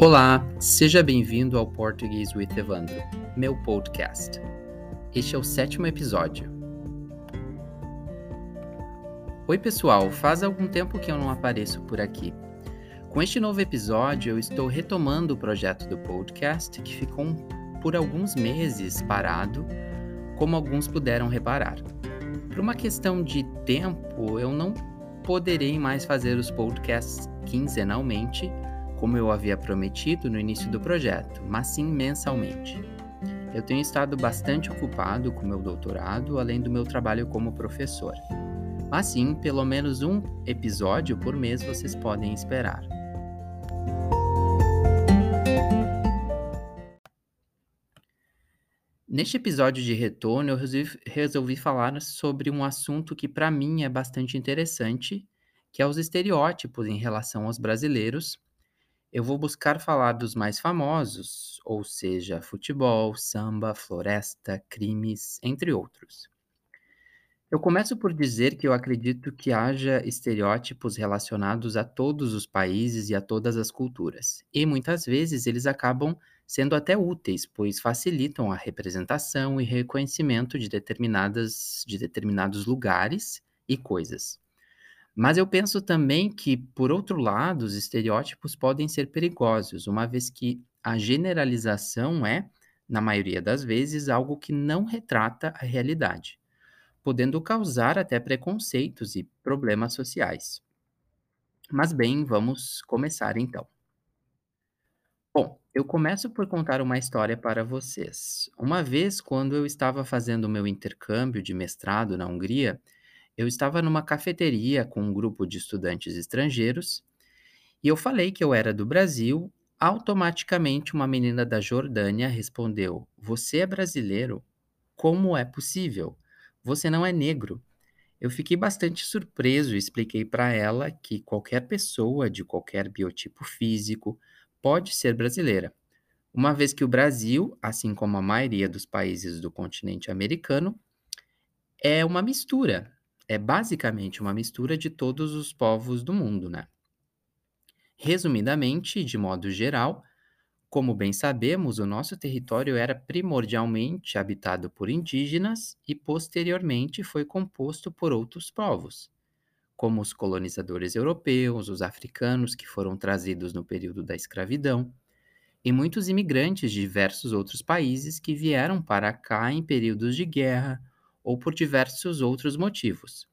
Olá, seja bem-vindo ao Português with Evandro, meu podcast. Este é o sétimo episódio. Oi, pessoal, faz algum tempo que eu não apareço por aqui. Com este novo episódio, eu estou retomando o projeto do podcast que ficou por alguns meses parado, como alguns puderam reparar. Por uma questão de tempo, eu não poderei mais fazer os podcasts quinzenalmente como eu havia prometido no início do projeto, mas sim mensalmente. Eu tenho estado bastante ocupado com meu doutorado, além do meu trabalho como professor. Mas sim, pelo menos um episódio por mês vocês podem esperar. Neste episódio de retorno, eu resolvi, resolvi falar sobre um assunto que para mim é bastante interessante, que é os estereótipos em relação aos brasileiros eu vou buscar falar dos mais famosos, ou seja, futebol, samba, floresta, crimes, entre outros. Eu começo por dizer que eu acredito que haja estereótipos relacionados a todos os países e a todas as culturas, e muitas vezes eles acabam sendo até úteis, pois facilitam a representação e reconhecimento de determinadas de determinados lugares e coisas. Mas eu penso também que, por outro lado, os estereótipos podem ser perigosos, uma vez que a generalização é, na maioria das vezes, algo que não retrata a realidade, podendo causar até preconceitos e problemas sociais. Mas bem, vamos começar então. Bom, eu começo por contar uma história para vocês. Uma vez, quando eu estava fazendo o meu intercâmbio de mestrado na Hungria, eu estava numa cafeteria com um grupo de estudantes estrangeiros e eu falei que eu era do Brasil. Automaticamente, uma menina da Jordânia respondeu: Você é brasileiro? Como é possível? Você não é negro. Eu fiquei bastante surpreso e expliquei para ela que qualquer pessoa de qualquer biotipo físico pode ser brasileira, uma vez que o Brasil, assim como a maioria dos países do continente americano, é uma mistura é basicamente uma mistura de todos os povos do mundo, né? Resumidamente, de modo geral, como bem sabemos, o nosso território era primordialmente habitado por indígenas e posteriormente foi composto por outros povos, como os colonizadores europeus, os africanos que foram trazidos no período da escravidão, e muitos imigrantes de diversos outros países que vieram para cá em períodos de guerra ou por diversos outros motivos.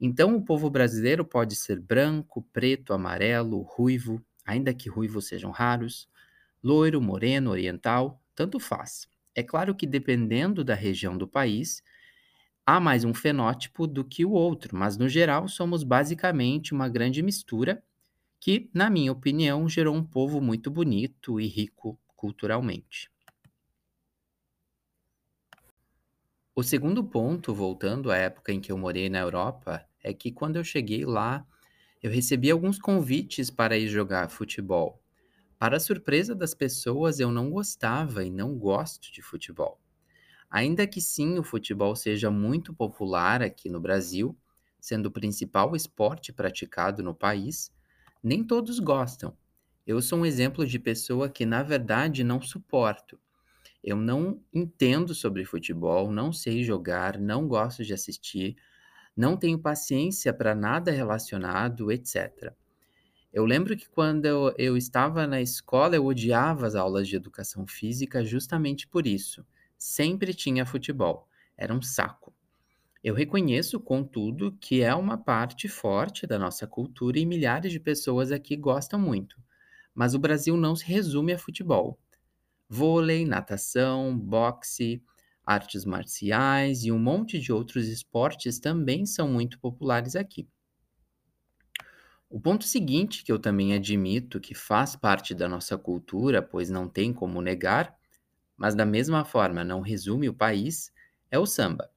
Então, o povo brasileiro pode ser branco, preto, amarelo, ruivo, ainda que ruivos sejam raros, loiro, moreno, oriental, tanto faz. É claro que dependendo da região do país, há mais um fenótipo do que o outro, mas no geral somos basicamente uma grande mistura que, na minha opinião, gerou um povo muito bonito e rico culturalmente. O segundo ponto, voltando à época em que eu morei na Europa, é que quando eu cheguei lá, eu recebi alguns convites para ir jogar futebol. Para surpresa das pessoas, eu não gostava e não gosto de futebol. Ainda que sim, o futebol seja muito popular aqui no Brasil, sendo o principal esporte praticado no país, nem todos gostam. Eu sou um exemplo de pessoa que, na verdade, não suporto. Eu não entendo sobre futebol, não sei jogar, não gosto de assistir, não tenho paciência para nada relacionado, etc. Eu lembro que quando eu, eu, estava na escola, eu odiava as aulas de educação física justamente por isso. Sempre tinha futebol. Era um saco. Eu reconheço, contudo, que é uma parte forte da nossa cultura e milhares de pessoas aqui gostam muito. Mas o Brasil não se resume a futebol vôlei, natação, boxe, artes marciais e um monte de outros esportes também são muito populares aqui. O ponto seguinte, que eu também admito que faz parte da nossa cultura, pois não tem como negar, mas da mesma forma não resume o país, é o samba.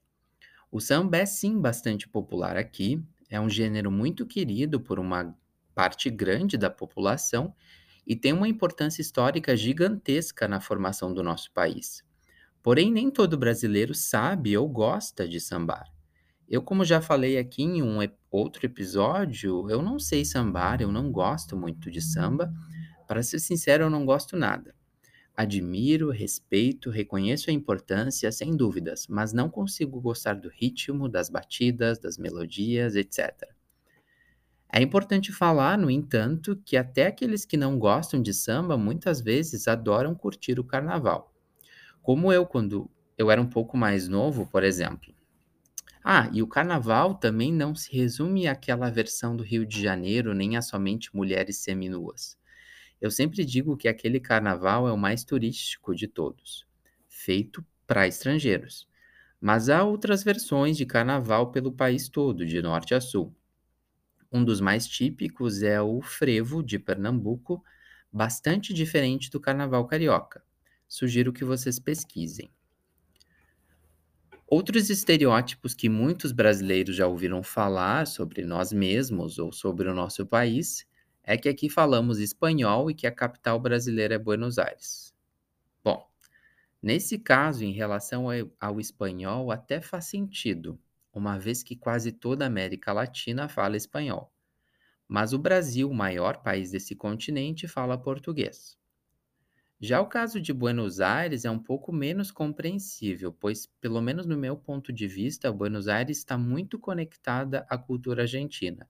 O samba é sim bastante popular aqui, é um gênero muito querido por uma parte grande da população e tem uma importância histórica gigantesca na formação do nosso país. Porém, nem todo brasileiro sabe ou gosta de sambar. Eu, como já falei aqui em um outro episódio, eu não sei sambar, eu não gosto muito de samba. para ser sincero, eu não gosto nada. Admiro, respeito, reconheço a importância, sem dúvidas, mas não consigo gostar do ritmo, das batidas, das melodias, etc. É importante falar, no entanto, que até aqueles que não gostam de samba muitas vezes adoram curtir o carnaval. Como eu, quando eu era um pouco mais novo, por exemplo. Ah, e o carnaval também não se resume àquela versão do Rio de Janeiro, nem a somente mulheres seminuas. Eu sempre digo que aquele carnaval é o mais turístico de todos, feito para estrangeiros. Mas há outras versões de carnaval pelo país todo, de norte a sul. Um dos mais típicos é o frevo de Pernambuco, bastante diferente do carnaval carioca. Sugiro que vocês pesquisem. Outros estereótipos que muitos brasileiros já ouviram falar sobre nós mesmos ou sobre o nosso país é que aqui falamos espanhol e que a capital brasileira é Buenos Aires. Bom, nesse caso, em relação ao espanhol, até faz sentido, uma vez que quase toda a América Latina fala espanhol. Mas o Brasil, o maior país desse continente, fala português. Já o caso de Buenos Aires é um pouco menos compreensível, pois, pelo menos no meu ponto de vista, Buenos Aires está muito conectada à cultura argentina.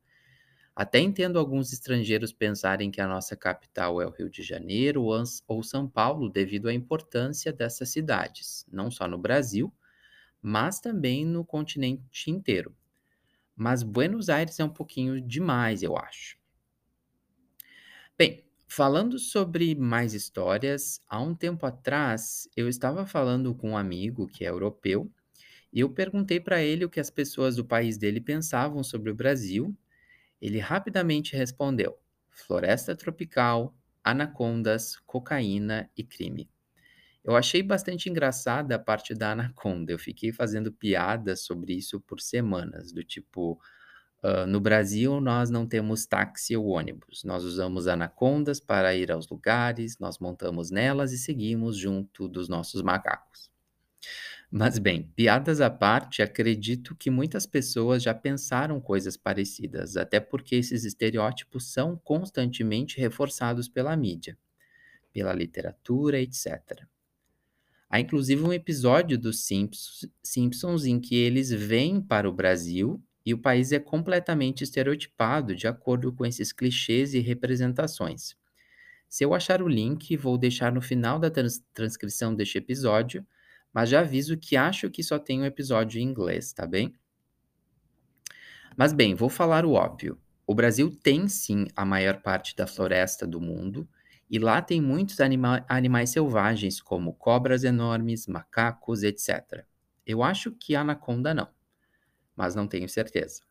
Até entendo alguns estrangeiros pensarem que a nossa capital é o Rio de Janeiro ou São Paulo devido à importância dessas cidades, não só no Brasil, mas também no continente inteiro. Mas Buenos Aires é um pouquinho demais, eu acho. Bem, falando sobre mais histórias, há um tempo atrás eu estava falando com um amigo que é europeu e eu perguntei para ele o que as pessoas do país dele pensavam sobre o Brasil. Ele rapidamente respondeu: floresta tropical, anacondas, cocaína e crime. Eu achei bastante engraçada a parte da anaconda. Eu fiquei fazendo piadas sobre isso por semanas, do tipo, uh, no Brasil nós não temos táxi ou ônibus. Nós usamos anacondas para ir aos lugares, nós montamos nelas e seguimos junto dos nossos macacos. Mas bem, piadas à parte, acredito que muitas pessoas já pensaram coisas parecidas, até porque esses estereótipos são constantemente reforçados pela mídia, pela literatura, etc. Há inclusive um episódio dos Simpsons, em que eles vêm para o Brasil e o país é completamente estereotipado de acordo com esses clichês e representações. Se eu achar o link, vou deixar no final da trans transcrição deste episódio, mas já aviso que acho que só tem um episódio em inglês, tá bem? Mas bem, vou falar o óbvio. O Brasil tem sim a maior parte da floresta do mundo e lá tem muitos anima animais selvagens, como cobras enormes, macacos, etc. Eu acho que anaconda não, mas não tenho certeza.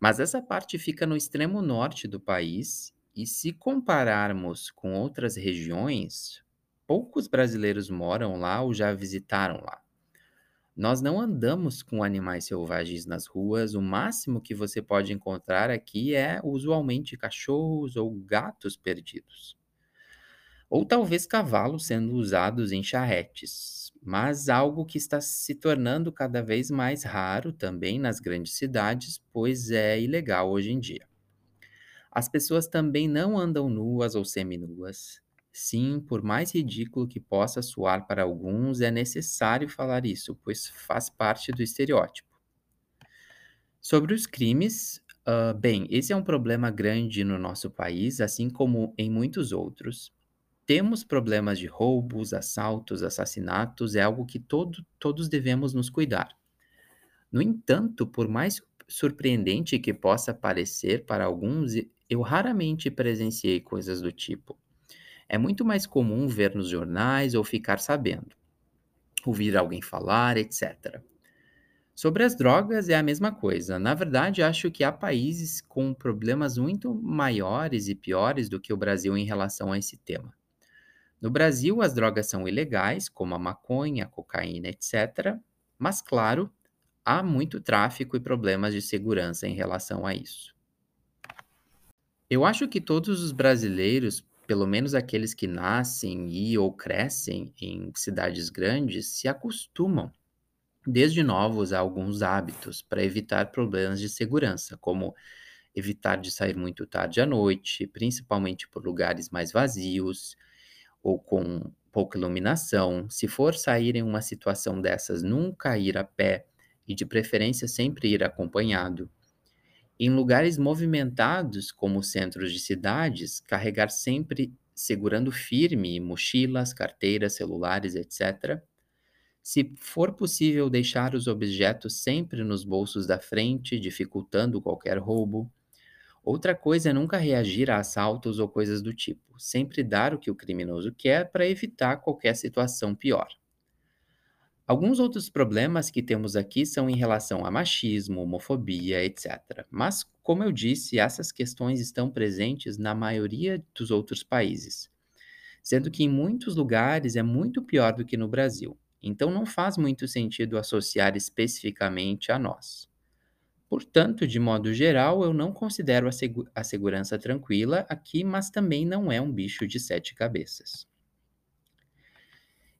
Mas essa parte fica no extremo norte do país, e se compararmos com outras regiões, poucos brasileiros moram lá ou já visitaram lá. Nós não andamos com animais selvagens nas ruas, o máximo que você pode encontrar aqui é usualmente cachorros ou gatos perdidos ou talvez cavalos sendo usados em charretes, mas algo que está se tornando cada vez mais raro também nas grandes cidades, pois é ilegal hoje em dia. As pessoas também não andam nuas ou seminuas. Sim, por mais ridículo que possa soar para alguns, é necessário falar isso, pois faz parte do estereótipo. Sobre os crimes, uh, bem, esse é um problema grande no nosso país, assim como em muitos outros. Temos problemas de roubos, assaltos, assassinatos, é algo que todo, todos devemos nos cuidar. No entanto, por mais surpreendente que possa parecer para alguns, eu raramente presenciei coisas do tipo. É muito mais comum ver nos jornais ou ficar sabendo, ouvir alguém falar, etc. Sobre as drogas é a mesma coisa. Na verdade, acho que há países com problemas muito maiores e piores do que o Brasil em relação a esse tema. No Brasil, as drogas são ilegais, como a maconha, a cocaína, etc. Mas, claro, há muito tráfico e problemas de segurança em relação a isso. Eu acho que todos os brasileiros, pelo menos aqueles que nascem e ou crescem em cidades grandes, se acostumam desde novos a alguns hábitos para evitar problemas de segurança, como evitar de sair muito tarde à noite, principalmente por lugares mais vazios ou com pouca iluminação. Se for sair em uma situação dessas, nunca ir a pé e de preferência sempre ir acompanhado. Em lugares movimentados, como centros de cidades, carregar sempre segurando firme mochilas, carteiras, celulares, etc. Se for possível, deixar os objetos sempre nos bolsos da frente, dificultando qualquer roubo. Outra coisa é nunca reagir a assaltos ou coisas do tipo, sempre dar o que o criminoso quer para evitar qualquer situação pior. Alguns outros problemas que temos aqui são em relação a machismo, homofobia, etc. Mas, como eu disse, essas questões estão presentes na maioria dos outros países, sendo que em muitos lugares é muito pior do que no Brasil. Então, não faz muito sentido associar especificamente a nós. Portanto, de modo geral, eu não considero a, segu a segurança tranquila aqui, mas também não é um bicho de sete cabeças.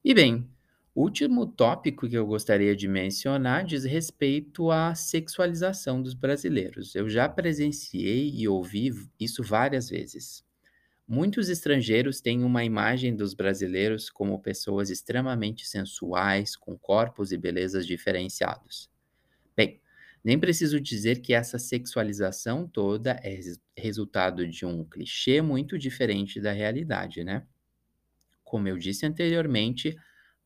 E bem, o último tópico que eu gostaria de mencionar diz respeito à sexualização dos brasileiros. Eu já presenciei e ouvi isso várias vezes. Muitos estrangeiros têm uma imagem dos brasileiros como pessoas extremamente sensuais, com corpos e belezas diferenciados. Nem preciso dizer que essa sexualização toda é resultado de um clichê muito diferente da realidade, né? Como eu disse anteriormente,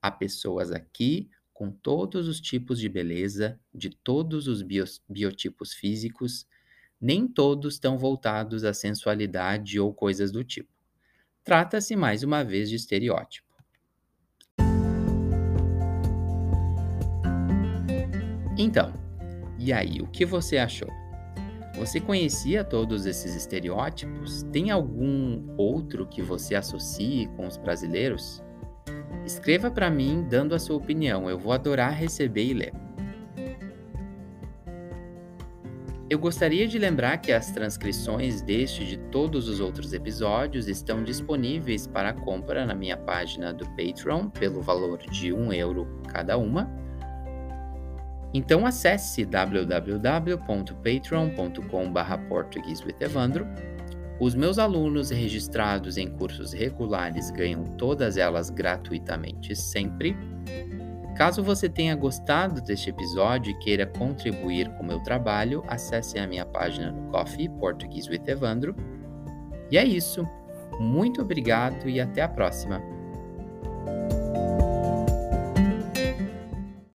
há pessoas aqui com todos os tipos de beleza, de todos os bios, biotipos físicos, nem todos estão voltados à sensualidade ou coisas do tipo. Trata-se mais uma vez de estereótipo. Então, e aí, o que você achou? Você conhecia todos esses estereótipos? Tem algum outro que você associe com os brasileiros? Escreva para mim dando a sua opinião, eu vou adorar receber e ler. Eu gostaria de lembrar que as transcrições deste e de todos os outros episódios estão disponíveis para compra na minha página do Patreon pelo valor de 1 euro cada uma. Então acesse www.patreon.com/portuguesewithevandro os meus alunos registrados em cursos regulares ganham todas elas gratuitamente sempre. Caso você tenha gostado deste episódio e queira contribuir com o meu trabalho, acesse a minha página no Coffee Português with Evandro. E é isso. Muito obrigado e até a próxima.